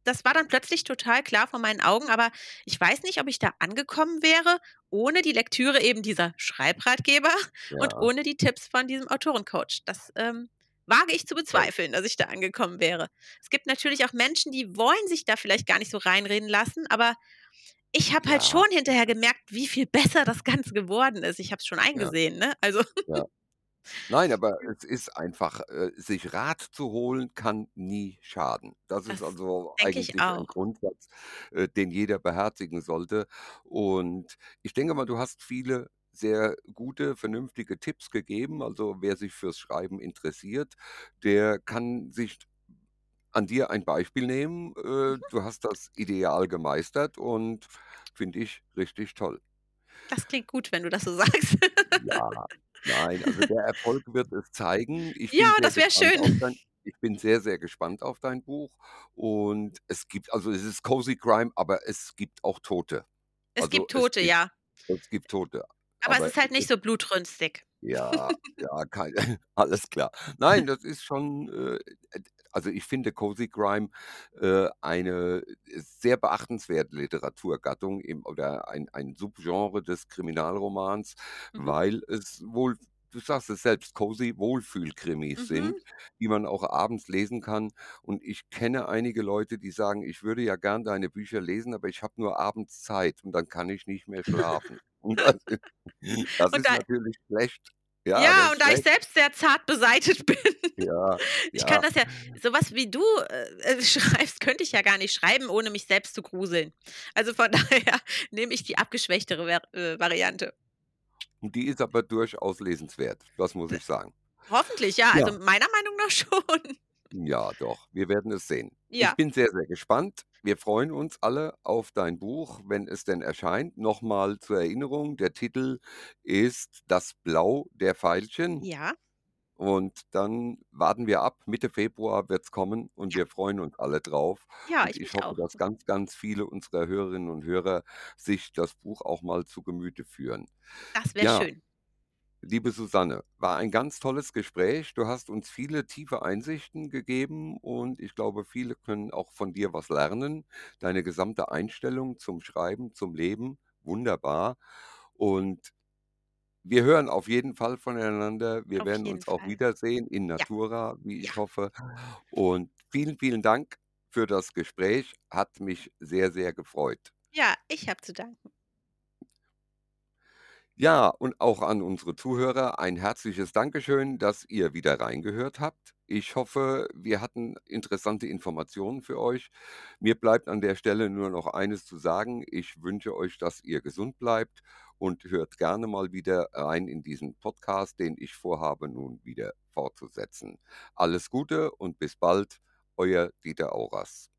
das war dann plötzlich total klar vor meinen Augen. Aber ich weiß nicht, ob ich da angekommen wäre, ohne die Lektüre eben dieser Schreibratgeber und Ja. ohne die Tipps von diesem Autorencoach. Das ähm, wage ich zu bezweifeln, dass ich da angekommen wäre. Es gibt natürlich auch Menschen, die wollen sich da vielleicht gar nicht so reinreden lassen, aber ich habe halt Ja. schon hinterher gemerkt, wie viel besser das Ganze geworden ist. Ich habe es schon Ja. eingesehen, ne? Also Ja. Nein, aber es ist einfach, äh, sich Rat zu holen, kann nie schaden. Das ist das also denke ich eigentlich ein auch. Grundsatz, äh, den jeder beherzigen sollte. Und ich denke mal, du hast viele sehr gute, vernünftige Tipps gegeben. Also wer sich fürs Schreiben interessiert, der kann sich an dir ein Beispiel nehmen. Äh, Mhm. du hast das ideal gemeistert und finde ich richtig toll. Das klingt gut, wenn du das so sagst. Ja, nein, also der Erfolg wird es zeigen. Ich Ja, sehr das wäre gespannt auf schön. dein ich bin sehr, sehr gespannt auf dein Buch und es gibt also es ist Cozy Crime, aber es gibt auch Tote. Es Also gibt es Tote, gibt ja. es gibt Tote, Aber es aber ist halt nicht so blutrünstig. ja, ja, kei alles klar. Nein, das ist schon, äh, also ich finde Cozy Crime, äh, eine sehr beachtenswerte Literaturgattung im oder ein ein Subgenre des Kriminalromans, Mhm. weil es wohl du sagst es selbst, cozy Wohlfühlkrimis Mhm. sind, die man auch abends lesen kann. Und ich kenne einige Leute, die sagen: „Ich würde ja gern deine Bücher lesen, aber ich habe nur abends Zeit und dann kann ich nicht mehr schlafen.“ Und das ist das Und ist da natürlich schlecht. Ja, Ja, und da ich selbst sehr zart beseitet bin. Ja, Ich kann ja. das ja so was wie du, äh, äh, schreibst, könnte ich ja gar nicht schreiben, ohne mich selbst zu gruseln. Also von daher nehme ich die abgeschwächtere äh, Variante. Und die ist aber durchaus lesenswert, das muss ich sagen. Hoffentlich. Ja. Also meiner Meinung nach schon. Ja, doch, wir werden es sehen. Ich Ja. bin sehr, sehr gespannt. Wir freuen uns alle auf dein Buch, wenn es denn erscheint. Noch mal zur Erinnerung, der Titel ist „Das Blau der Veilchen“ Ja. und dann warten wir ab. Mitte Februar wird's kommen und Ja. wir freuen uns alle drauf. Ja, Und ich ich mich hoffe, auch. dass ganz, ganz viele unserer Hörerinnen und Hörer sich das Buch auch mal zu Gemüte führen. Das wäre Ja. schön. Liebe Susanne, war ein ganz tolles Gespräch. Du hast uns viele tiefe Einsichten gegeben und ich glaube, viele können auch von dir was lernen. Deine gesamte Einstellung zum Schreiben, zum Leben, wunderbar. Und wir hören auf jeden Fall voneinander. Wir Auf werden jeden uns auch Fall. wiedersehen in Ja. Natura, wie ich Ja. hoffe. Und vielen, vielen Dank für das Gespräch. Hat mich sehr, sehr gefreut. Ja, ich habe zu danken. Ja, und auch an unsere Zuhörer ein herzliches Dankeschön, dass ihr wieder reingehört habt. Ich hoffe, wir hatten interessante Informationen für euch. Mir bleibt an der Stelle nur noch eines zu sagen. Ich wünsche euch, dass ihr gesund bleibt und hört gerne mal wieder rein in diesen Podcast, den ich vorhabe, nun wieder fortzusetzen. Alles Gute und bis bald, euer Dieter Auras.